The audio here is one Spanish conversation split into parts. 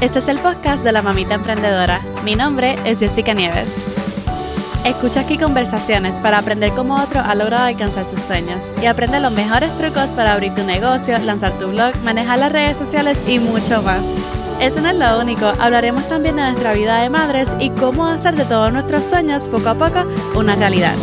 Este es el podcast de la Mamita Emprendedora. Mi nombre es Jessica Nieves. Escucha aquí conversaciones para aprender cómo otro ha logrado alcanzar sus sueños y aprende los mejores trucos para abrir tu negocio, lanzar tu blog, manejar las redes sociales y mucho más. Eso no es lo único, hablaremos también de nuestra vida de madres y cómo hacer de todos nuestros sueños poco a poco una realidad.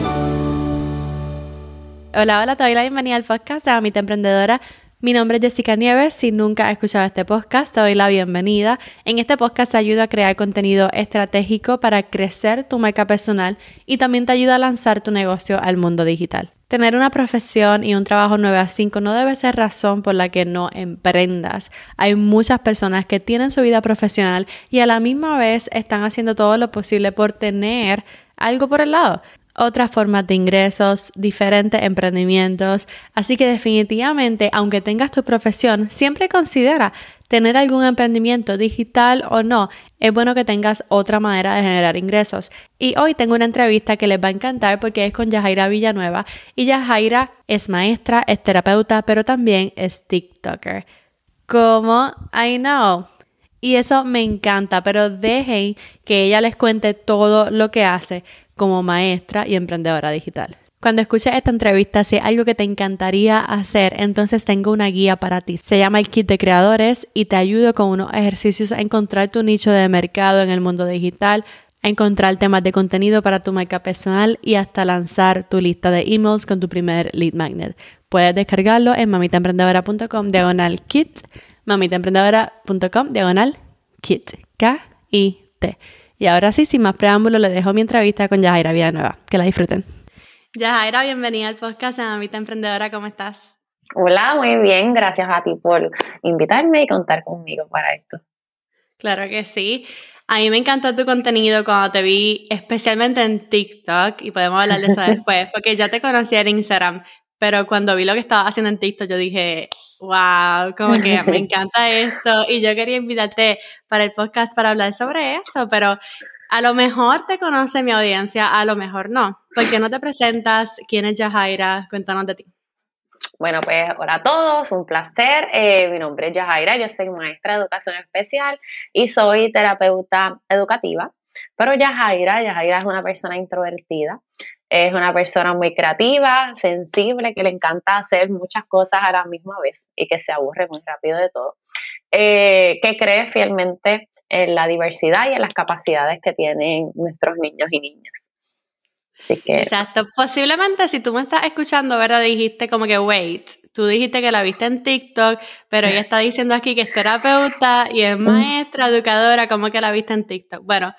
Hola, hola, te doy la bienvenida al podcast de Mamita Emprendedora. Mi nombre es Jessica Nieves. Si nunca has escuchado este podcast, te doy la bienvenida. En este podcast te ayuda a crear contenido estratégico para crecer tu marca personal y también te ayuda a lanzar tu negocio al mundo digital. Tener una profesión y un trabajo 9 a 5 no debe ser razón por la que no emprendas. Hay muchas personas que tienen su vida profesional y a la misma vez están haciendo todo lo posible por tener algo por el lado otras formas de ingresos, diferentes emprendimientos. Así que definitivamente, aunque tengas tu profesión, siempre considera tener algún emprendimiento digital o no. Es bueno que tengas otra manera de generar ingresos. Y hoy tengo una entrevista que les va a encantar porque es con Yajaira Villanueva. Y Yajaira es maestra, es terapeuta, pero también es TikToker. Como I know. Y eso me encanta, pero dejen que ella les cuente todo lo que hace como maestra y emprendedora digital. Cuando escuches esta entrevista, si hay algo que te encantaría hacer, entonces tengo una guía para ti. Se llama el Kit de Creadores y te ayudo con unos ejercicios a encontrar tu nicho de mercado en el mundo digital, a encontrar temas de contenido para tu marca personal y hasta lanzar tu lista de emails con tu primer lead magnet. Puedes descargarlo en mamitaemprendedora.com diagonal kit, mamitaemprendedora.com diagonal kit, K-I-T. Y ahora sí, sin más preámbulos, le dejo mi entrevista con Yajaira Villanueva. Que la disfruten. Yajaira, bienvenida al podcast de Mamita Emprendedora. ¿Cómo estás? Hola, muy bien. Gracias a ti por invitarme y contar conmigo para esto. Claro que sí. A mí me encantó tu contenido cuando te vi, especialmente en TikTok, y podemos hablar de eso después, porque ya te conocí en Instagram, pero cuando vi lo que estabas haciendo en TikTok, yo dije, wow, como que me encanta esto. Y yo quería invitarte para el podcast para hablar sobre eso, pero a lo mejor te conoce mi audiencia, a lo mejor no. ¿Por qué no te presentas? ¿Quién es Yajaira? Cuéntanos de ti. Bueno, pues hola a todos, un placer. Eh, mi nombre es Yajaira, yo soy maestra de educación especial y soy terapeuta educativa. Pero Yajaira, Yajaira es una persona introvertida. Es una persona muy creativa, sensible, que le encanta hacer muchas cosas a la misma vez y que se aburre muy rápido de todo. Eh, que cree fielmente en la diversidad y en las capacidades que tienen nuestros niños y niñas. Exacto. Posiblemente si tú me estás escuchando, ¿verdad? Dijiste como que, wait, tú dijiste que la viste en TikTok, pero ella está diciendo aquí que es terapeuta y es maestra, educadora, como que la viste en TikTok. Bueno,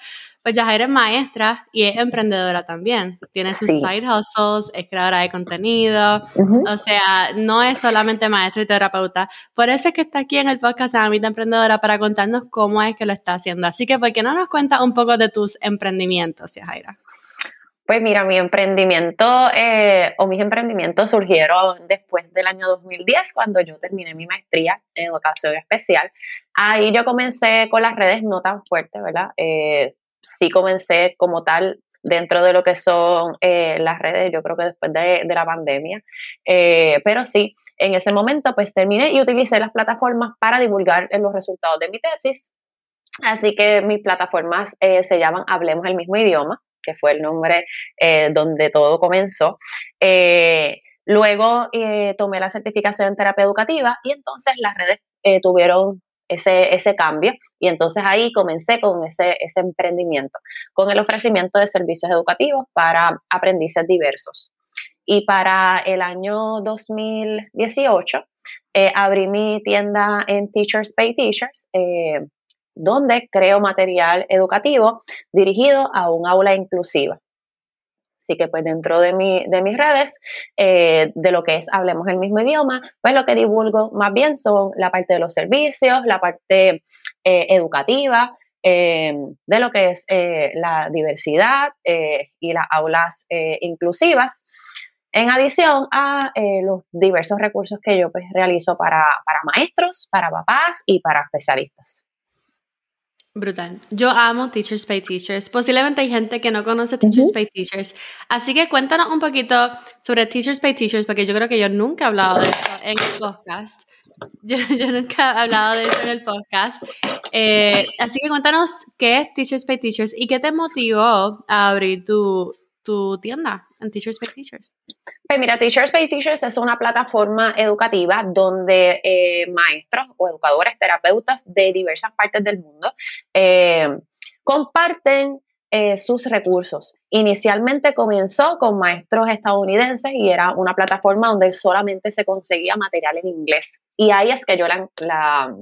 pues Yajaira es maestra y es emprendedora también. Tiene sus side hustles, es creadora de contenido. O sea, no es solamente maestra y terapeuta. Por eso es que está aquí en el podcast de Amita Emprendedora para contarnos cómo es que lo está haciendo. Así que, ¿por qué no nos cuentas un poco de tus emprendimientos, Yajaira? Pues mira, mi emprendimiento eh, o mis emprendimientos surgieron después del año 2010, cuando yo terminé mi maestría en educación especial. Ahí yo comencé con las redes no tan fuertes, ¿verdad? Eh, sí comencé como tal dentro de lo que son eh, las redes, yo creo que después de, la pandemia. Eh, pero sí, en ese momento pues terminé y utilicé las plataformas para divulgar los resultados de mi tesis. Así que mis plataformas eh, se llaman Hablemos el mismo idioma, que fue el nombre donde todo comenzó. luego tomé la certificación en terapia educativa y entonces las redes tuvieron ese, ese cambio y entonces ahí comencé con ese, ese emprendimiento, con el ofrecimiento de servicios educativos para aprendices diversos. Y para el año 2018 eh, abrí mi tienda en Teachers Pay Teachers, eh, donde creo material educativo dirigido a un aula inclusiva. Así que pues dentro de, mi, de mis redes, eh, de lo que es Hablemos el mismo idioma, pues lo que divulgo más bien son la parte de los servicios, la parte eh, educativa, eh, de lo que es la diversidad y las aulas inclusivas, en adición a los diversos recursos que yo pues realizo para, para maestros, para papás y para especialistas. Brutal. Yo amo Teachers Pay Teachers. Posiblemente hay gente que no conoce Teachers Pay Teachers. Así que cuéntanos un poquito sobre Teachers Pay Teachers, porque yo creo que yo nunca he hablado de eso en el podcast. Yo, nunca he hablado de eso en el podcast. Eh, así que cuéntanos qué es Teachers Pay Teachers y qué te motivó a abrir tu, tu tienda en Teachers Pay Teachers. Pues mira, Teachers Pay Teachers es una plataforma educativa donde eh, maestros o educadores, terapeutas de diversas partes del mundo eh, comparten eh, sus recursos. Inicialmente comenzó con maestros estadounidenses y era una plataforma donde solamente se conseguía material en inglés. Y ahí es que yo la, la,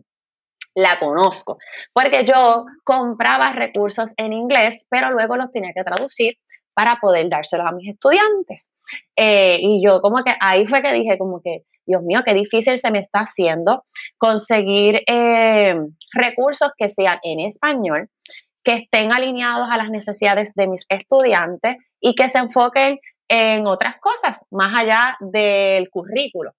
la conozco, porque yo compraba recursos en inglés, pero luego los tenía que traducir para poder dárselos a mis estudiantes. Eh, y yo como que ahí fue que dije como que, Dios mío, qué difícil se me está haciendo conseguir eh, recursos que sean en español, que estén alineados a las necesidades de mis estudiantes y que se enfoquen en otras cosas más allá del currículo.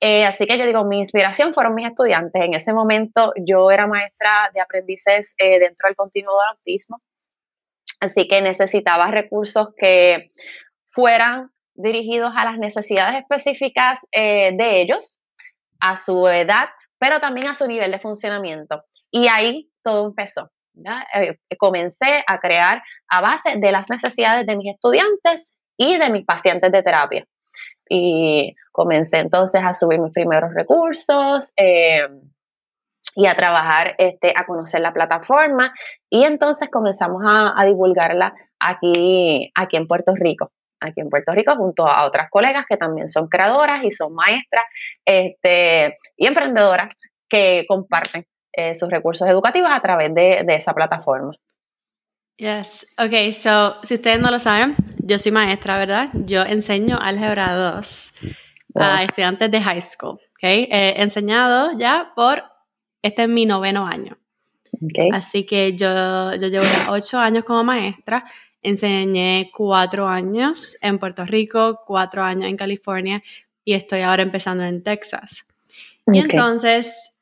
Eh, así que yo digo, mi inspiración fueron mis estudiantes. En ese momento yo era maestra de aprendices dentro del continuo del autismo Así que necesitaba recursos que fueran dirigidos a las necesidades específicas eh, de ellos, a su edad, pero también a su nivel de funcionamiento. Y ahí todo empezó. Eh, comencé a crear a base de las necesidades de mis estudiantes y de mis pacientes de terapia. Y comencé entonces a subir mis primeros recursos. Eh, y a trabajar, este, a conocer la plataforma y entonces comenzamos a, divulgarla aquí, aquí en Puerto Rico aquí en Puerto Rico junto a otras colegas que también son creadoras y son maestras este, y emprendedoras que comparten eh, sus recursos educativos a través de, esa plataforma. Yes, ok, so si ustedes no lo saben, yo soy maestra, ¿verdad? Yo enseño álgebra 2 a estudiantes de high school, ok. Enseñado ya por este es mi noveno año. Así que yo, yo llevo ocho años como maestra. Enseñé cuatro años en Puerto Rico, cuatro años en California y estoy ahora empezando en Texas. Y entonces,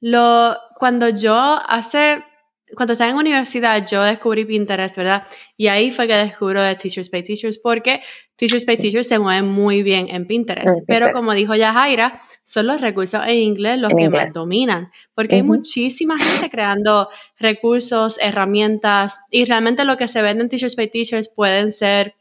lo, cuando yo hace cuando estaba en universidad, yo descubrí Pinterest, ¿verdad? Y ahí fue que descubro de Teachers Pay Teachers, porque Teachers Pay Teachers se mueve muy bien en Pinterest. Pero como dijo ya Jaira, son los recursos en inglés los que más dominan, porque hay muchísima gente creando recursos, herramientas, y realmente lo que se vende en Teachers Pay Teachers pueden ser,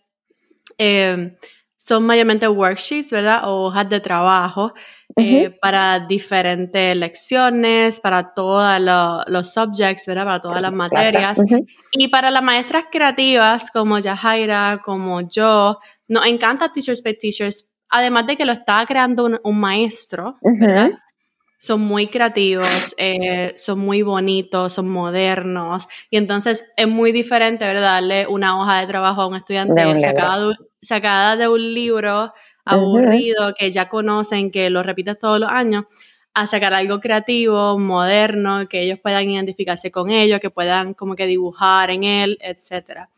eh, son mayormente worksheets, ¿verdad? O hojas de trabajo eh, para diferentes lecciones, para todos los subjects, ¿verdad? Para todas las materias. Y para las maestras creativas como Yahaira, como yo, nos encanta Teachers Pay Teachers, además de que lo está creando un, maestro, ¿verdad? Son muy creativos, eh, son muy bonitos, son modernos. Y entonces es muy diferente, ¿verdad? Darle una hoja de trabajo a un estudiante sacada sacada de un libro aburrido que ya conocen, que lo repites todos los años, a sacar algo creativo, moderno, que ellos puedan identificarse con ello, que puedan como que dibujar en él, etc.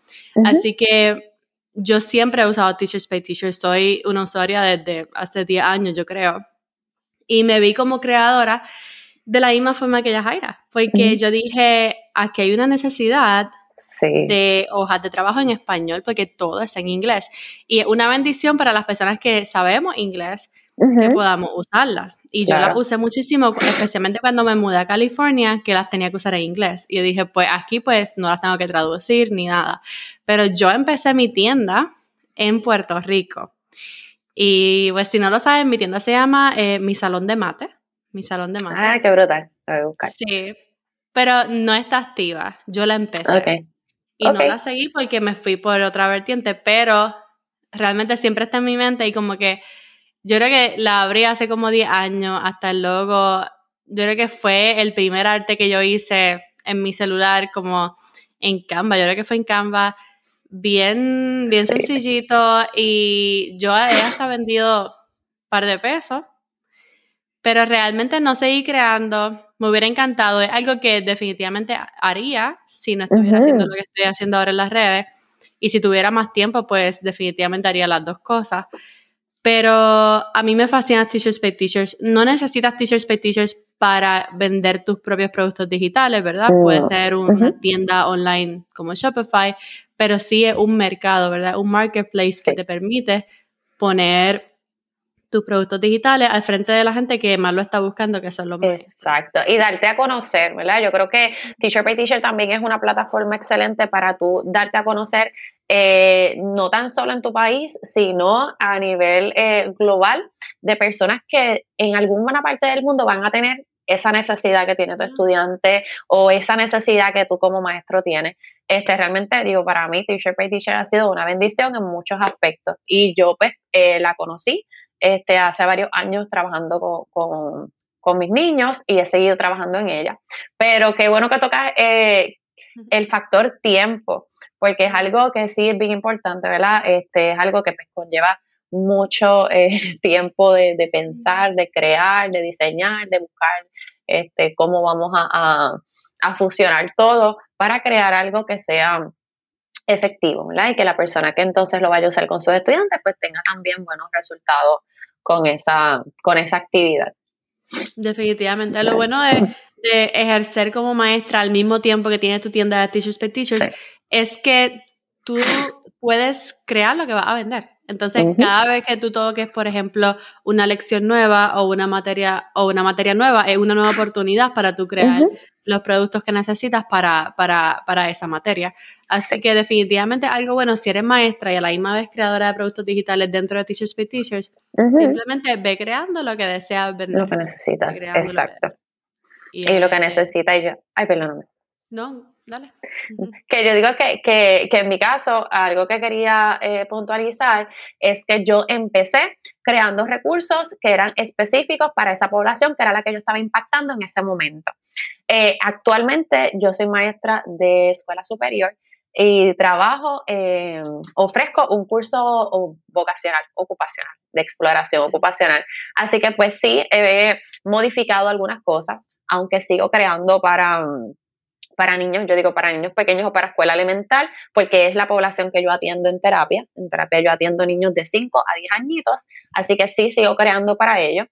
Así que yo siempre he usado Teachers Pay Teachers, soy una usuaria desde hace 10 años, yo creo. Y me vi como creadora de la misma forma que ella Jaira, porque yo dije, aquí hay una necesidad de hojas de trabajo en español, porque todo está en inglés. Y es una bendición para las personas que sabemos inglés que podamos usarlas. Y yo las usé muchísimo, especialmente cuando me mudé a California, que las tenía que usar en inglés. Y yo dije, pues aquí pues no las tengo que traducir ni nada. Pero yo empecé mi tienda en Puerto Rico. Y pues si no lo saben, mi tienda se llama eh, Mi Salón de Mate. Mi Salón de Mate. Ah, qué brutal. voy a buscar. Sí, pero no está activa. Yo la empecé. Okay. Y no la seguí porque me fui por otra vertiente, pero realmente siempre está en mi mente y como que yo creo que la abrí hace como 10 años, hasta el logo, yo creo que fue el primer arte que yo hice en mi celular como en Canva, yo creo que fue en Canva, bien, bien sencillito y yo he hasta vendido un par de pesos, pero realmente no seguí creando, me hubiera encantado, es algo que definitivamente haría si no estuviera haciendo lo que estoy haciendo ahora en las redes. Y si tuviera más tiempo, pues definitivamente haría las dos cosas. Pero a mí me fascina Teachers Pay Teachers. No necesitas Teachers Pay Teachers para vender tus propios productos digitales, ¿verdad? Puedes tener una tienda online como Shopify, pero sí es un mercado, ¿verdad? Un marketplace que te permite poner tus productos digitales al frente de la gente que más lo está buscando, que son los más. Exacto, y darte a conocer, ¿verdad? Yo creo que Teacher by Teacher también es una plataforma excelente para tú darte a conocer, eh, no tan solo en tu país, sino a nivel eh, global, de personas que en alguna parte del mundo van a tener esa necesidad que tiene tu estudiante o esa necesidad que tú como maestro tienes. Este, realmente, digo, para mí Teacher by Teacher ha sido una bendición en muchos aspectos y yo pues eh, la conocí este, hace varios años trabajando con, mis niños y he seguido trabajando en ella. Pero qué bueno que tocas eh, el factor tiempo, porque es algo que sí es bien importante, ¿verdad? Este, es algo que pues, conlleva mucho eh, tiempo de, pensar, de crear, de diseñar, de buscar este, cómo vamos a, a, fusionar todo para crear algo que sea efectivo, ¿verdad? Y que la persona que entonces lo vaya a usar con sus estudiantes pues tenga también buenos resultados con esa, con esa actividad. Definitivamente. Lo bueno de, ejercer como maestra al mismo tiempo que tienes tu tienda de Teachers by Teachers es que tú puedes crear lo que vas a vender. Entonces, cada vez que tú toques, por ejemplo, una lección nueva o una materia o una materia nueva, es una nueva oportunidad para tú crear los productos que necesitas para, para, para esa materia. Así que definitivamente algo bueno, si eres maestra y a la misma vez creadora de productos digitales dentro de Teachers by Teachers, simplemente ve creando lo que deseas vender. Lo que necesitas, exacto. y, lo que necesitas y yo, ay, perdóname. No, Dale. Que yo digo que, que, en mi caso, algo que quería eh, puntualizar es que yo empecé creando recursos que eran específicos para esa población, que era la que yo estaba impactando en ese momento. Eh, actualmente yo soy maestra de escuela superior y trabajo, ofrezco un curso vocacional, ocupacional, de exploración ocupacional. Así que pues sí, he modificado algunas cosas, aunque sigo creando para para niños, yo digo para niños pequeños o para escuela elemental, porque es la población que yo atiendo en terapia. En terapia yo atiendo niños de 5 a 10 añitos, así que sí sigo creando para ellos,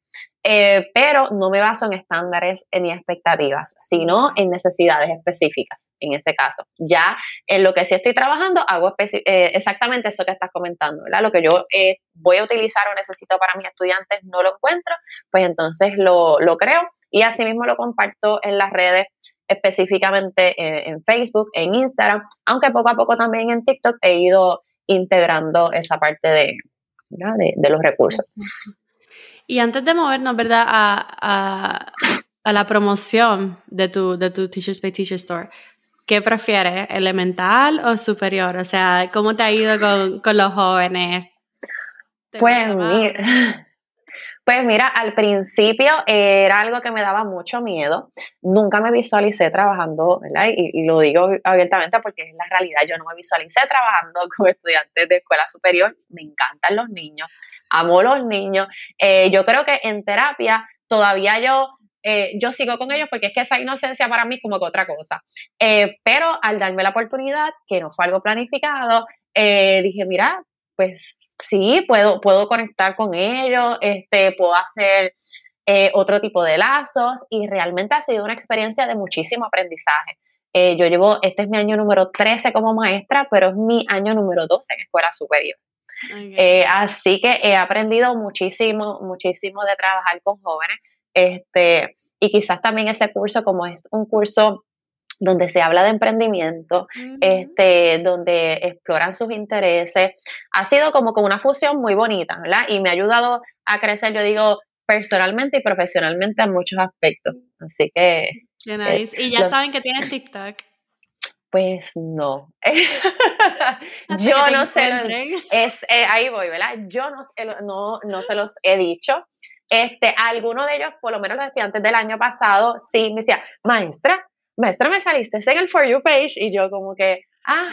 eh, pero no me baso en estándares ni expectativas, sino en necesidades específicas, en ese caso. Ya en lo que sí estoy trabajando, hago eh, exactamente eso que estás comentando, ¿verdad? Lo que yo eh, voy a utilizar o necesito para mis estudiantes no lo encuentro, pues entonces lo, lo creo y asimismo lo comparto en las redes específicamente en, Facebook, en Instagram, aunque poco a poco también en TikTok he ido integrando esa parte de, de, los recursos. Y antes de movernos, ¿verdad? A, la promoción de tu, de tu Teachers by Teacher Store, ¿qué prefieres, elemental o superior? O sea, ¿cómo te ha ido con, con los jóvenes? Pues mira, pues mira, al principio era algo que me daba mucho miedo. Nunca me visualicé trabajando, ¿verdad? Y, lo digo abiertamente porque es la realidad. Yo no me visualicé trabajando con estudiantes de escuela superior. Me encantan los niños, amo los niños. Eh, yo creo que en terapia todavía yo eh, yo sigo con ellos porque es que esa inocencia para mí es como que otra cosa. Eh, pero al darme la oportunidad, que no fue algo planificado, dije, mira, pues sí, puedo, puedo conectar con ellos, este, puedo hacer eh, otro tipo de lazos y realmente ha sido una experiencia de muchísimo aprendizaje. Eh, yo llevo, este es mi año número 13 como maestra, pero es mi año número 12 en escuela superior. Eh, así que he aprendido muchísimo, muchísimo de trabajar con jóvenes. Este, y quizás también ese curso, como es un curso donde se habla de emprendimiento, este, donde exploran sus intereses. Ha sido como con una fusión muy bonita, ¿verdad? Y me ha ayudado a crecer, yo digo, personalmente y profesionalmente en muchos aspectos. Así que... Qué eh, nice. y ya saben que tienes TikTok. Pues no. yo no sé. Es, eh, ahí voy, ¿verdad? Yo no, no, no se los he dicho. Este, algunos de ellos, por lo menos los estudiantes del año pasado, sí me decía, maestra, maestra, me saliste en el For You page y yo como que, ah,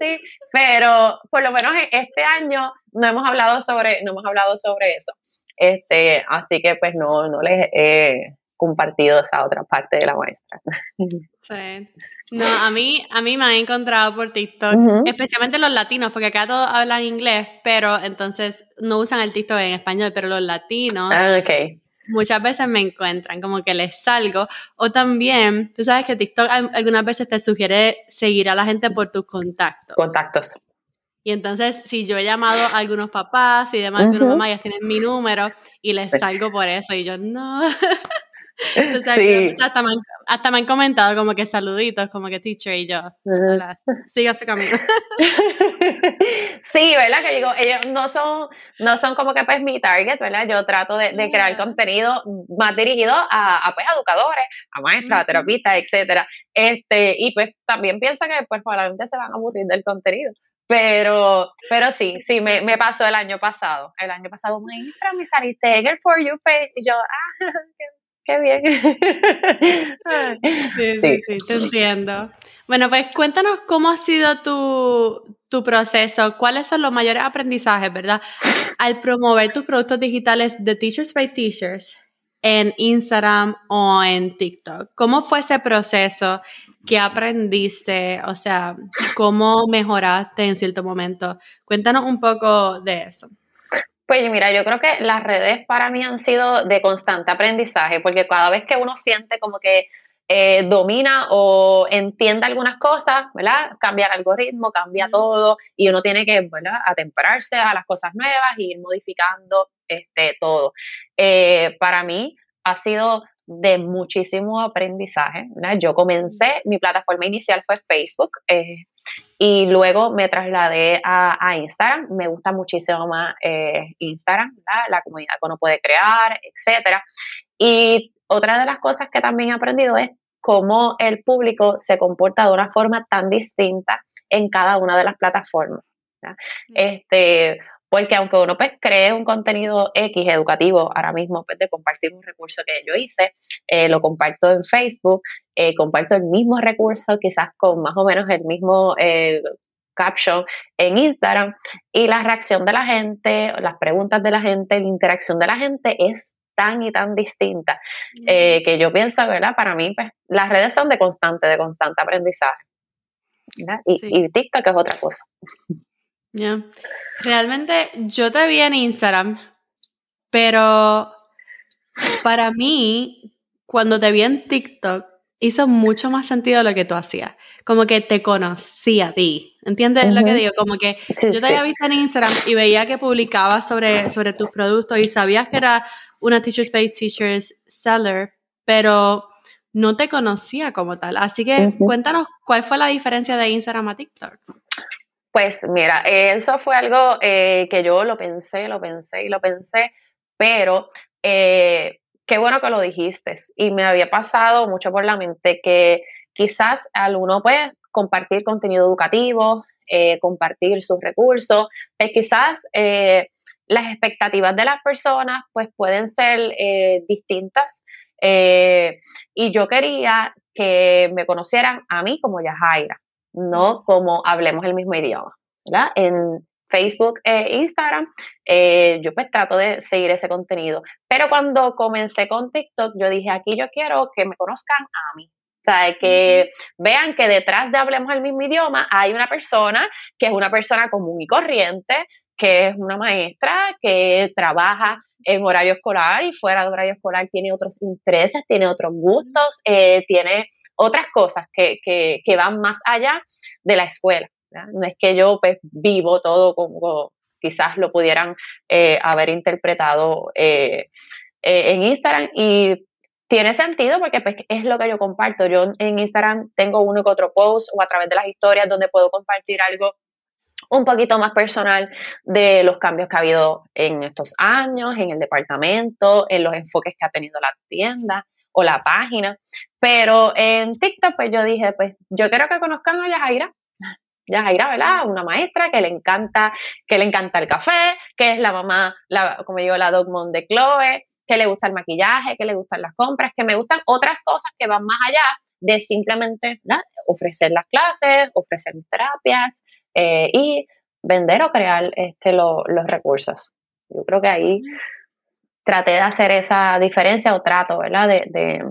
sí, pero por lo menos este año no hemos hablado sobre, no hemos hablado sobre eso. Este, así que pues no, no les he compartido esa otra parte de la maestra. Sí. No, a mí, a mí me han encontrado por TikTok, especialmente los latinos, porque acá todos hablan inglés, pero entonces no usan el TikTok en español, pero los latinos ah, okay muchas veces me encuentran, como que les salgo. O también, tú sabes que TikTok algunas veces te sugiere seguir a la gente por tus contactos. Contactos. Y entonces, si yo he llamado a algunos papás y demás, algunas mamás ya tienen mi número y les salgo por eso. Y yo, no. o sea, hasta, me han, hasta, me han, comentado como que saluditos, como que teacher y yo, hola, siga su camino. sí, ¿verdad? Que digo, ellos no son, no son como que pues mi target, ¿verdad? Yo trato de, crear contenido más dirigido a, a, pues, educadores, a maestras, a terapistas, etcétera. Este, y pues también pienso que pues probablemente se van a aburrir del contenido. Pero, pero sí, sí, me, me pasó el año pasado. El año pasado, maestra, me saliste el For You page y yo, ah, qué, bien. sí, sí, sí, te entiendo. Bueno, pues cuéntanos cómo ha sido tu, tu proceso, cuáles son los mayores aprendizajes, ¿verdad? Al promover tus productos digitales de Teachers by Teachers en Instagram o en TikTok. ¿Cómo fue ese proceso? ¿Qué aprendiste? O sea, ¿cómo mejoraste en cierto momento? Cuéntanos un poco de eso. Pues mira, yo creo que las redes para mí han sido de constante aprendizaje, porque cada vez que uno siente como que eh, domina o entiende algunas cosas, ¿verdad? Cambia el algoritmo, cambia todo y uno tiene que, ¿verdad? Atemperarse a las cosas nuevas y ir modificando este, todo. Eh, para mí ha sido de muchísimo aprendizaje. Yo comencé, mi plataforma inicial fue Facebook eh, y luego me trasladé a, Instagram. Me gusta muchísimo más eh, Instagram, la comunidad que uno puede crear, etcétera. Y otra de las cosas que también he aprendido es cómo el público se comporta de una forma tan distinta en cada una de las plataformas. Este, porque aunque uno pues cree un contenido X educativo ahora mismo pues, de compartir un recurso que yo hice, eh, lo comparto en Facebook, eh, comparto el mismo recurso quizás con más o menos el mismo eh, caption en Instagram y la reacción de la gente, las preguntas de la gente, la interacción de la gente es tan y tan distinta que yo pienso, ¿verdad? Para mí pues las redes son de constante, de constante aprendizaje. Y, y TikTok es otra cosa. Ya. Realmente yo te vi en Instagram, pero para mí, cuando te vi en TikTok, hizo mucho más sentido lo que tú hacías. Como que te conocí a ti. ¿Entiendes lo que digo? Como que yo te había visto en Instagram y veía que publicabas sobre, sobre tus productos y sabías que era una Teachers Pay Teachers seller, pero no te conocía como tal. Así que cuéntanos cuál fue la diferencia de Instagram a TikTok. Pues mira, eso fue algo eh, que yo lo pensé, lo pensé y lo pensé, pero eh, qué bueno que lo dijiste. Y me había pasado mucho por la mente que quizás al uno puede compartir contenido educativo, eh, compartir sus recursos, pues quizás las expectativas de las personas pues pueden ser distintas. y yo quería que me conocieran a mí como Yajaira no como hablemos el mismo idioma. ¿verdad? En Facebook e Instagram, eh, yo pues trato de seguir ese contenido. Pero cuando comencé con TikTok, yo dije, aquí yo quiero que me conozcan a mí. O sea, que vean que detrás de Hablemos el mismo idioma hay una persona que es una persona común y corriente, que es una maestra que trabaja en horario escolar y fuera de horario escolar tiene otros intereses, tiene otros gustos, eh, tiene otras cosas que, que, van más allá de la escuela. No es que yo pues, vivo todo como quizás lo pudieran eh, haber interpretado eh, eh, en Instagram y tiene sentido porque pues, es lo que yo comparto. Yo en Instagram tengo uno y otro post o a través de las historias donde puedo compartir algo un poquito más personal de los cambios que ha habido en estos años, en el departamento, en los enfoques que ha tenido la tienda o la página. Pero en TikTok, pues yo dije, pues yo quiero que conozcan a Yajaira. Yajaira, ¿verdad? Una maestra que le encanta, que le encanta el café, que es la mamá, la, como digo, la Dogmon de Chloe, que le gusta el maquillaje, que le gustan las compras, que me gustan otras cosas que van más allá de simplemente ofrecer las clases, ofrecer terapias eh, y vender o crear este, los recursos. Yo creo que ahí traté de hacer esa diferencia o trato, ¿verdad? De,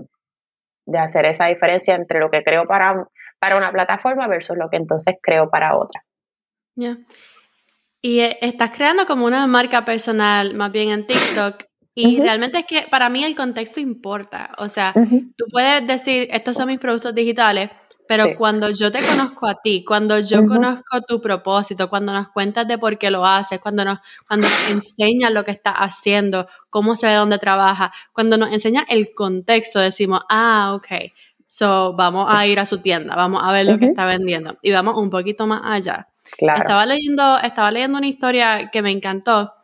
hacer esa diferencia entre lo que creo para, para una plataforma versus lo que entonces creo para otra. Ya. Y eh, estás creando como una marca personal más bien en TikTok y realmente es que para mí el contexto importa. O sea, tú puedes decir, estos son mis productos digitales, Pero cuando yo te conozco a ti, cuando yo conozco tu propósito, cuando nos cuentas de por qué lo haces, cuando nos, cuando nos enseñas lo que estás haciendo, cómo se ve dónde trabaja, cuando nos enseñas el contexto, decimos, ah, ok, so vamos a ir a su tienda, vamos a ver lo que está vendiendo y vamos un poquito más allá. Estaba leyendo, estaba leyendo una historia que me encantó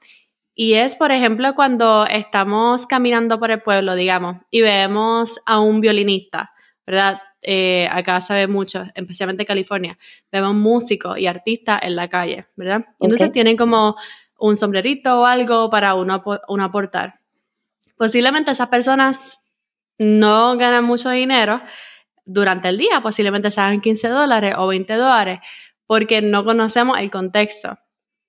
y es, por ejemplo, cuando estamos caminando por el pueblo, digamos, y vemos a un violinista, ¿verdad? Eh, acá se ve mucho, especialmente en California, vemos músicos y artistas en la calle, ¿verdad? Entonces tienen como un sombrerito o algo para uno, uno aportar. Posiblemente esas personas no ganan mucho dinero durante el día, posiblemente se hagan 15 dólares o 20 dólares, porque no conocemos el contexto.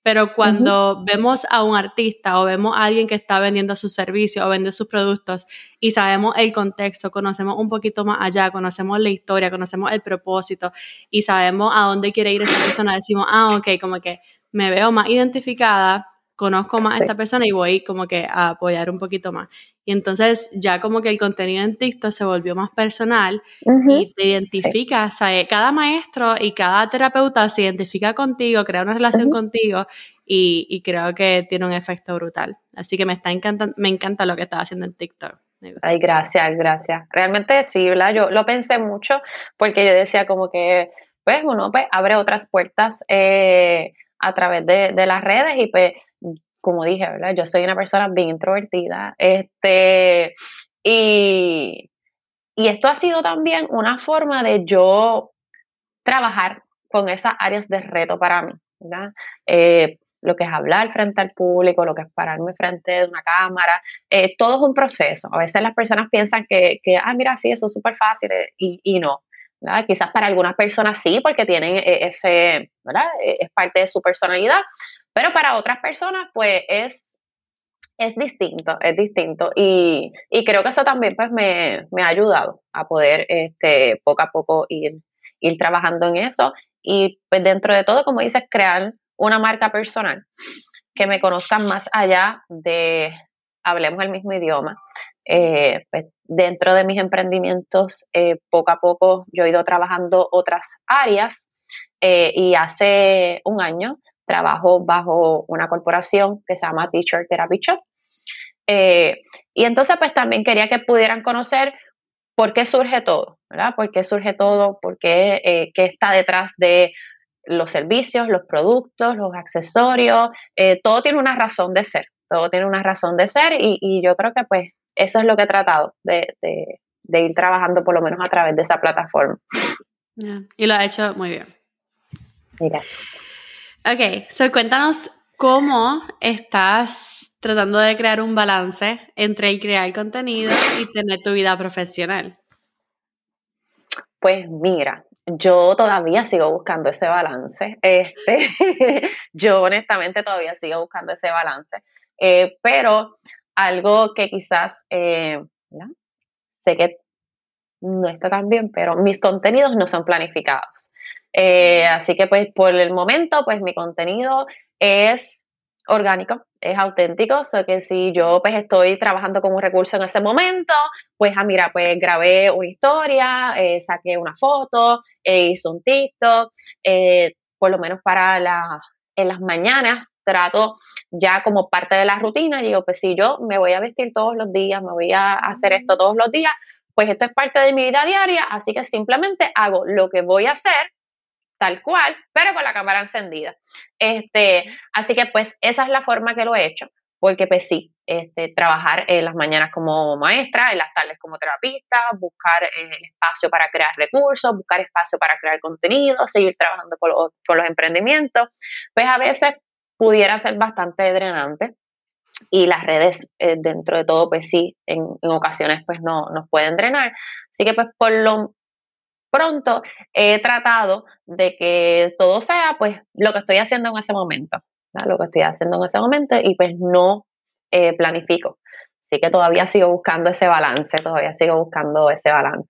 Pero cuando vemos a un artista o vemos a alguien que está vendiendo sus servicios o vende sus productos y sabemos el contexto, conocemos un poquito más allá, conocemos la historia, conocemos el propósito y sabemos a dónde quiere ir esa persona, decimos, ah, ok, como que me veo más identificada, conozco más a esta persona y voy como que a apoyar un poquito más. Y entonces ya como que el contenido en TikTok se volvió más personal y te identifica, o sea, cada maestro y cada terapeuta se identifica contigo, crea una relación contigo y, creo que tiene un efecto brutal. Así que me está encantando, me encanta lo que estás haciendo en TikTok. Ay, gracias, gracias. Realmente sí, ¿verdad? Yo lo pensé mucho porque yo decía como que, pues uno pues abre otras puertas eh, a través de, de, las redes y pues como dije, ¿verdad? Yo soy una persona bien introvertida. Este, y, esto ha sido también una forma de yo trabajar con esas áreas de reto para mí, ¿verdad? Eh, lo que es hablar frente al público, lo que es pararme frente de una cámara, eh, todo es un proceso. A veces las personas piensan que, que ah, mira, sí, eso es súper fácil eh, y, y, no. ¿verdad? Quizás para algunas personas sí, porque tienen ese, ¿verdad? Es parte de su personalidad, pero para otras personas, pues es, es distinto, es distinto. Y, creo que eso también pues me, ha ayudado a poder este, poco a poco ir, ir trabajando en eso. Y pues dentro de todo, como dices, crear una marca personal que me conozcan más allá de hablemos el mismo idioma. Eh, pues dentro de mis emprendimientos, eh, poco a poco yo he ido trabajando otras áreas eh, y hace un año trabajo bajo una corporación que se llama Teacher Therapy Shop. Eh, y entonces pues también quería que pudieran conocer por qué surge todo, ¿verdad? ¿Por qué surge todo? ¿Por qué, eh, está detrás de los servicios, los productos, los accesorios? Eh, todo tiene una razón de ser, todo tiene una razón de ser y, yo creo que pues eso es lo que he tratado de, ir trabajando por lo menos a través de esa plataforma. Y lo ha hecho muy bien. Mira. Ok, so cuéntanos cómo estás tratando de crear un balance entre el crear contenido y tener tu vida profesional. Pues mira, yo todavía sigo buscando ese balance. Este, yo honestamente todavía sigo buscando ese balance. Eh, pero algo que quizás eh, sé que no está tan bien, pero mis contenidos no son planificados. Eh, así que pues por el momento pues mi contenido es orgánico, es auténtico, o que si yo pues estoy trabajando como un recurso en ese momento, pues ah mira, pues grabé una historia, eh, saqué una foto, eh, hice un TikTok, por lo menos para la, en las mañanas trato ya como parte de la rutina, digo pues si yo me voy a vestir todos los días, me voy a hacer esto todos los días, pues esto es parte de mi vida diaria, así que simplemente hago lo que voy a hacer tal cual, pero con la cámara encendida. Este, así que pues esa es la forma que lo he hecho, porque pues sí, este, trabajar en las mañanas como maestra, en las tardes como terapista, buscar eh, espacio para crear recursos, buscar espacio para crear contenido, seguir trabajando con, los emprendimientos, pues a veces pudiera ser bastante drenante y las redes eh, dentro de todo pues sí en, en, ocasiones pues no nos pueden drenar así que pues por lo pronto he tratado de que todo sea pues lo que estoy haciendo en ese momento, lo que estoy haciendo en ese momento y pues no eh, planifico. Así que todavía sigo buscando ese balance, todavía sigo buscando ese balance.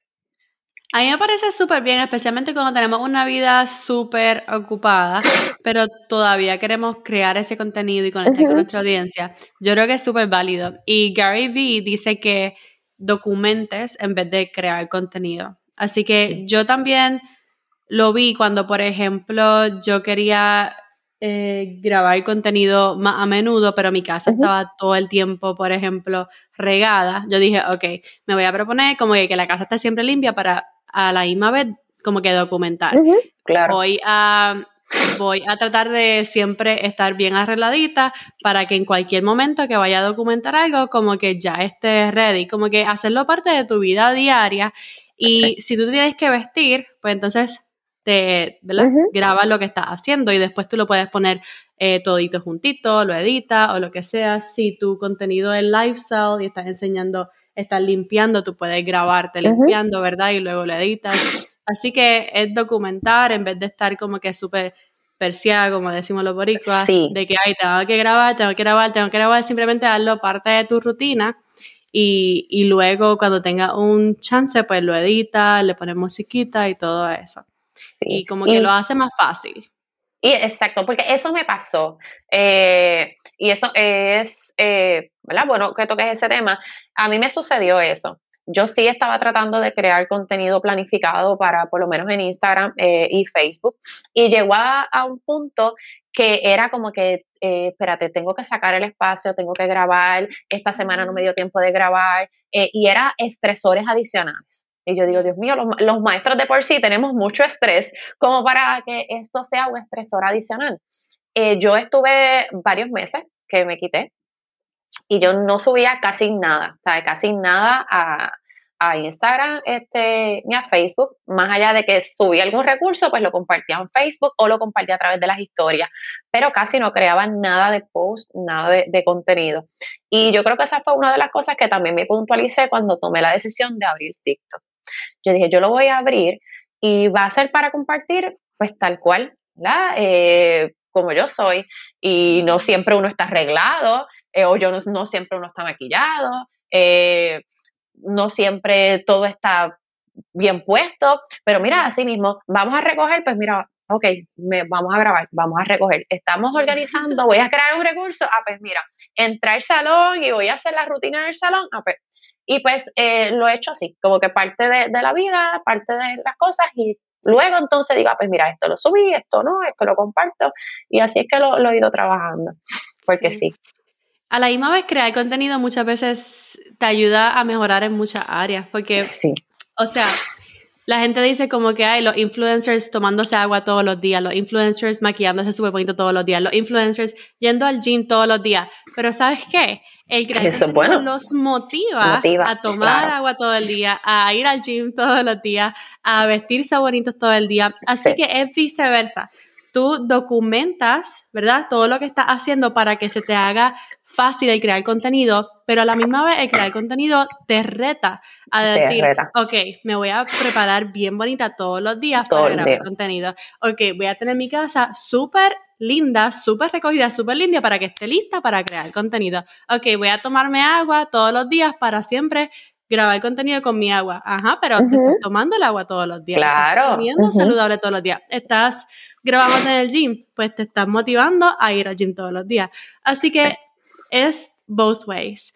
A mí me parece súper bien, especialmente cuando tenemos una vida súper ocupada, pero todavía queremos crear ese contenido y conectar con nuestra audiencia. Yo creo que es súper válido. Y Gary Vee dice que documentes en vez de crear contenido. Así que yo también lo vi cuando, por ejemplo, yo quería eh, grabar contenido más a menudo, pero mi casa estaba todo el tiempo, por ejemplo, regada. Yo dije, ok, me voy a proponer como que, la casa esté siempre limpia para a la misma vez como que documentar. claro. Voy a, voy a tratar de siempre estar bien arregladita para que en cualquier momento que vaya a documentar algo, como que ya esté ready, como que hacerlo parte de tu vida diaria. Y si tú tienes que vestir, pues entonces te, ¿verdad? Graba lo que estás haciendo y después tú lo puedes poner eh, todito juntito, lo edita o lo que sea. Si tu contenido es lifestyle y estás enseñando, estás limpiando, tú puedes grabarte limpiando, ¿verdad? Y luego lo editas. Así que es documentar en vez de estar como que súper persiada, como decimos los boricuas, de que, ay, tengo que grabar, tengo que grabar, tengo que grabar, simplemente darlo parte de tu rutina y, y luego cuando tenga un chance, pues lo edita, le pones musiquita y todo eso. Y como que lo hace más fácil. Y exacto, porque eso me pasó. Eh, y eso es, eh, ¿verdad? Bueno, que toques ese tema. A mí me sucedió eso. Yo sí estaba tratando de crear contenido planificado para, por lo menos en Instagram eh, y Facebook. Y llegó a, un punto que era como que, espérate, tengo que sacar el espacio, tengo que grabar, esta semana no me dio tiempo de grabar, y era estresores adicionales. Y yo digo, Dios mío, los, maestros de por sí tenemos mucho estrés como para que esto sea un estresor adicional. Eh, yo estuve varios meses que me quité y yo no subía casi nada, o casi nada a, Instagram este, ni a Facebook, más allá de que subía algún recurso, pues lo compartía en Facebook o lo compartía a través de las historias, pero casi no creaba nada de post, nada de, contenido. Y yo creo que esa fue una de las cosas que también me puntualicé cuando tomé la decisión de abrir TikTok. Yo dije, yo lo voy a abrir y va a ser para compartir, pues tal cual, ¿verdad? Eh, como yo soy, y no siempre uno está arreglado, eh, o yo no, siempre uno está maquillado, eh, no siempre todo está bien puesto, pero mira, así mismo, vamos a recoger, pues mira, ok, me, vamos a grabar, vamos a recoger. Estamos organizando, voy a crear un recurso, ah, pues mira, entrar al salón y voy a hacer la rutina del salón, ah, pues y pues eh, lo he hecho así, como que parte de, la vida, parte de las cosas y luego entonces digo, ah, pues mira, esto lo subí, esto no, esto lo comparto y así es que lo, he ido trabajando, porque sí. A la misma vez crear contenido muchas veces te ayuda a mejorar en muchas áreas, porque, sí. o sea, la gente dice como que hay los influencers tomándose agua todos los días, los influencers maquillándose súper bonito todos los días, los influencers yendo al gym todos los días. Pero ¿sabes qué? El creativo bueno. los motiva, a tomar agua todo el día, a ir al gym todos los días, a vestirse bonitos todo el día. Así que es viceversa tú documentas, ¿verdad? Todo lo que estás haciendo para que se te haga fácil el crear contenido, pero a la misma vez el crear contenido te reta a decir, ok, me voy a preparar bien bonita todos los días para grabar contenido. Ok, voy a tener mi casa súper linda, súper recogida, súper linda para que esté lista para crear contenido. Ok, voy a tomarme agua todos los días para siempre grabar contenido con mi agua. Ajá, pero te estás tomando el agua todos los días. Claro. Estás comiendo saludable todos los días. Estás grabamos en el gym, pues te estás motivando a ir al gym todos los días. Así que es both ways.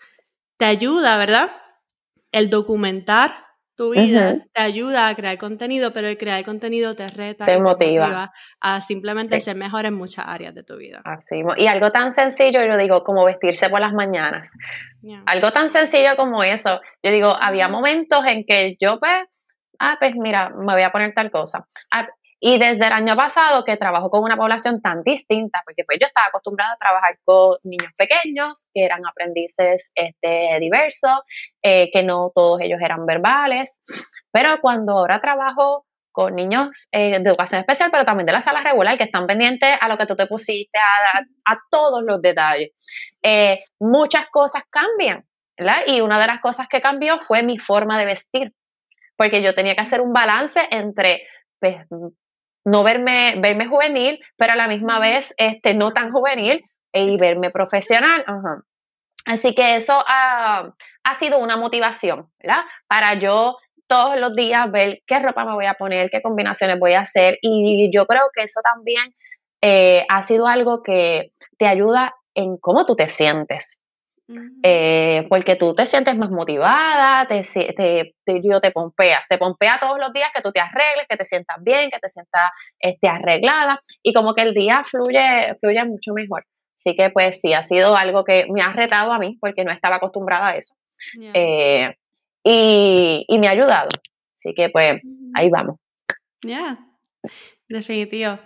Te ayuda, ¿verdad? El documentar tu vida te ayuda a crear contenido, pero el crear contenido te reta, te, motiva. a simplemente ser mejor en muchas áreas de tu vida. Así, y algo tan sencillo, yo digo, como vestirse por las mañanas. Algo tan sencillo como eso. Yo digo, había momentos en que yo, pues, ah, pues mira, me voy a poner tal cosa. Ah, y desde el año pasado que trabajo con una población tan distinta, porque pues yo estaba acostumbrada a trabajar con niños pequeños, que eran aprendices este, diversos, eh, que no todos ellos eran verbales, pero cuando ahora trabajo con niños eh, de educación especial, pero también de la sala regular, que están pendientes a lo que tú te pusiste, a, todos los detalles. Eh, muchas cosas cambian, ¿verdad? Y una de las cosas que cambió fue mi forma de vestir, porque yo tenía que hacer un balance entre pues, no verme, verme juvenil, pero a la misma vez este, no tan juvenil y verme profesional. Así que eso ha, sido una motivación, ¿verdad? Para yo todos los días ver qué ropa me voy a poner, qué combinaciones voy a hacer. Y yo creo que eso también eh, ha sido algo que te ayuda en cómo tú te sientes. Eh, porque tú te sientes más motivada, te, te, te, te pompeas, te pompea todos los días que tú te arregles, que te sientas bien, que te sientas este, arreglada y como que el día fluye, fluye mucho mejor. Así que pues sí, ha sido algo que me ha retado a mí porque no estaba acostumbrada a eso. Eh, y, y, me ha ayudado. Así que pues ahí vamos. Ya, definitivo.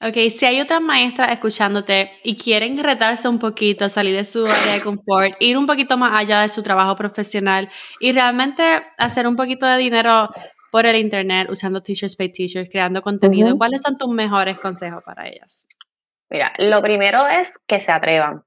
Ok, si hay otras maestras escuchándote y quieren retarse un poquito, salir de su área de confort, ir un poquito más allá de su trabajo profesional y realmente hacer un poquito de dinero por el internet usando Teachers Pay Teachers, creando contenido, ¿cuáles son tus mejores consejos para ellas? Mira, lo primero es que se atrevan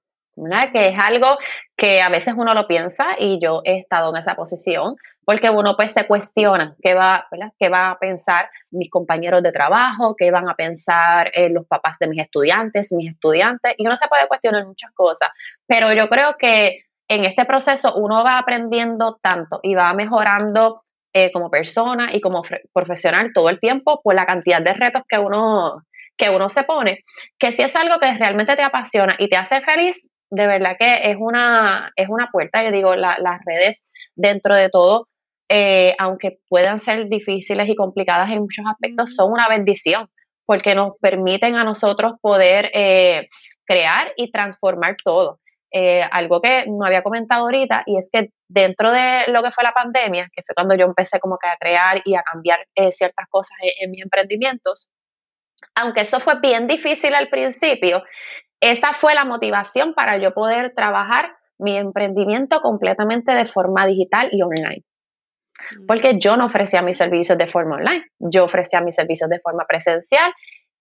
que es algo que a veces uno lo piensa y yo he estado en esa posición porque uno pues se cuestiona qué va, qué va a pensar mis compañeros de trabajo, qué van a pensar eh, los papás de mis estudiantes, mis estudiantes y uno se puede cuestionar muchas cosas, pero yo creo que en este proceso uno va aprendiendo tanto y va mejorando eh, como persona y como profesional todo el tiempo por la cantidad de retos que uno que uno se pone, que si es algo que realmente te apasiona y te hace feliz, de verdad que es una, es una puerta, yo digo, las redes dentro de todo, eh, aunque puedan ser difíciles y complicadas en muchos aspectos, son una bendición porque nos permiten a nosotros poder eh, crear y transformar todo. Eh, algo que no había comentado ahorita y es que dentro de lo que fue la pandemia, que fue cuando yo empecé como que a crear y a cambiar ciertas cosas en, en mis emprendimientos, aunque eso fue bien difícil al principio, esa fue la motivación para yo poder trabajar mi emprendimiento completamente de forma digital y online. Porque yo no ofrecía mis servicios de forma online, yo ofrecía mis servicios de forma presencial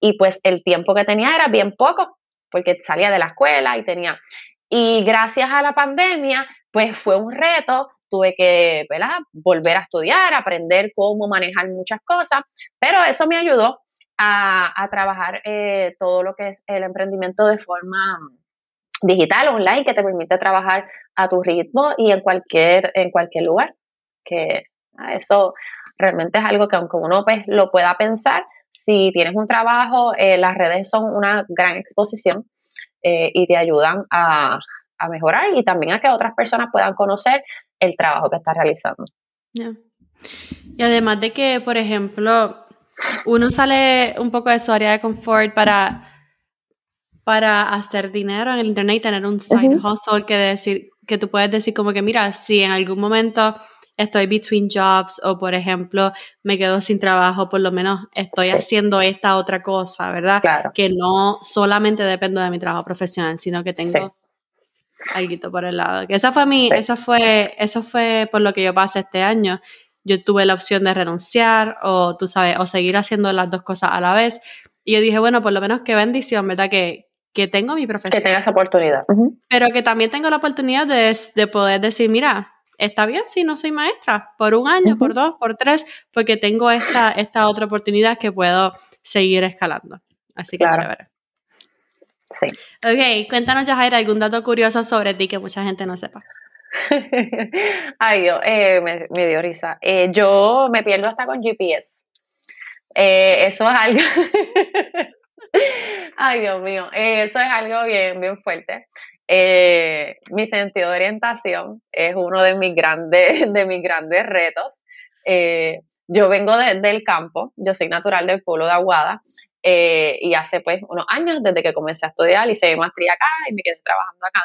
y pues el tiempo que tenía era bien poco, porque salía de la escuela y tenía... Y gracias a la pandemia, pues fue un reto, tuve que volver a estudiar, aprender cómo manejar muchas cosas, pero eso me ayudó a, trabajar eh, todo lo que es el emprendimiento de forma digital, online, que te permite trabajar a tu ritmo y en cualquier, en cualquier lugar. Que ah, eso realmente es algo que aunque uno pues, lo pueda pensar, si tienes un trabajo, eh, las redes son una gran exposición eh, y te ayudan a, mejorar y también a que otras personas puedan conocer el trabajo que estás realizando. Y además de que, por ejemplo, uno sale un poco de su área de confort para, para hacer dinero en el internet y tener un side hustle que decir, que tú puedes decir como que mira, si en algún momento estoy between jobs o por ejemplo me quedo sin trabajo, por lo menos estoy haciendo esta otra cosa, ¿verdad? Que no solamente dependo de mi trabajo profesional, sino que tengo algo por el lado. Que esa fue mi, esa fue, eso fue por lo que yo pasé este año yo tuve la opción de renunciar o, tú sabes, o seguir haciendo las dos cosas a la vez. Y yo dije, bueno, por lo menos qué bendición, ¿verdad? Que, que tengo mi profesión. Que tenga esa oportunidad. Pero que también tengo la oportunidad de, de, poder decir, mira, está bien si no soy maestra, por un año, por dos, por tres, porque tengo esta, esta otra oportunidad que puedo seguir escalando. Así que chévere. Sí. Ok, cuéntanos, Jaira, algún dato curioso sobre ti que mucha gente no sepa. Ay, Dios, eh, me, dio risa. Eh, yo me pierdo hasta con GPS. Eh, eso es algo. Ay, Dios mío, eso es algo bien, bien fuerte. Mi sentido de orientación es uno de mis grandes, de mis grandes retos. yo vengo del campo, yo soy natural del pueblo de Aguada y hace pues unos años desde que comencé a estudiar hice mi maestría acá y me quedé trabajando acá.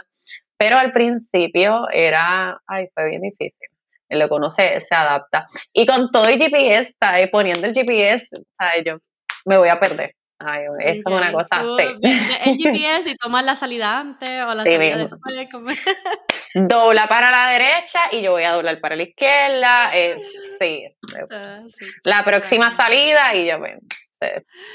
Pero al principio era, ay, fue bien difícil. Lo conoce, se adapta. Y con todo el GPS, ¿sabes? poniendo el GPS, ¿sabes? yo me voy a perder. Ay, eso es una cosa. El GPS y tomas la salida antes o la salida después. Dobla para la derecha y yo voy a doblar para la izquierda. Eh, sí. Ah, la próxima salida y yo, me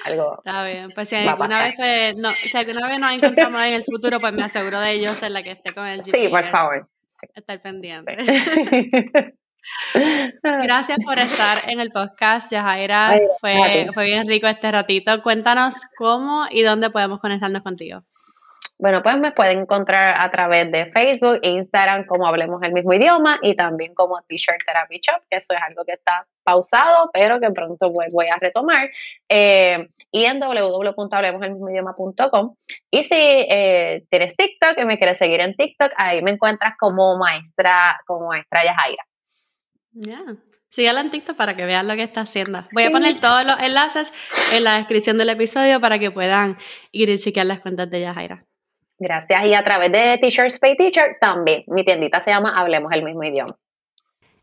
algo. Está bien, pues si alguna vez, pues, no, si alguna vez nos encontramos en el futuro, pues me aseguro de ellos en la que esté con el GPS. Sí, por favor. Estar pendiente. Gracias por estar en el podcast, Yajaira. Fue, fue bien rico este ratito. Cuéntanos cómo y dónde podemos conectarnos contigo. Bueno, pues me pueden encontrar a través de Facebook, Instagram, como hablemos el mismo idioma y también como T-Shirt Therapy Shop, que eso es algo que está pausado, pero que pronto voy, a retomar. Eh, y en www.hablemoselmismoidioma.com. Y si eh, tienes TikTok y me quieres seguir en TikTok, ahí me encuentras como maestra, como maestra Yajaira. Ya. Sígala en TikTok para que vean lo que está haciendo. Voy a poner todos los enlaces en la descripción del episodio para que puedan ir y chequear las cuentas de Yajaira. Gracias. Y a través de T-Shirts Pay Teacher también. Mi tiendita se llama Hablemos el mismo idioma.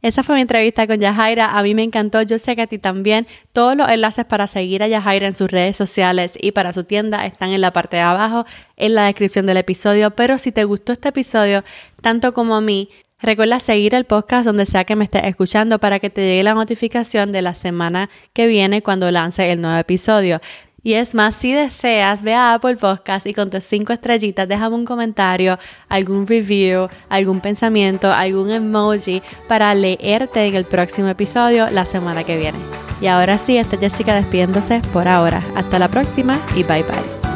Esa fue mi entrevista con Yajaira. A mí me encantó. Yo sé que a ti también. Todos los enlaces para seguir a Yajaira en sus redes sociales y para su tienda están en la parte de abajo, en la descripción del episodio. Pero si te gustó este episodio, tanto como a mí, recuerda seguir el podcast donde sea que me estés escuchando para que te llegue la notificación de la semana que viene cuando lance el nuevo episodio. Y es más, si deseas, ve a Apple Podcast y con tus cinco estrellitas déjame un comentario, algún review, algún pensamiento, algún emoji para leerte en el próximo episodio la semana que viene. Y ahora sí, esta Jessica despidiéndose por ahora. Hasta la próxima y bye bye.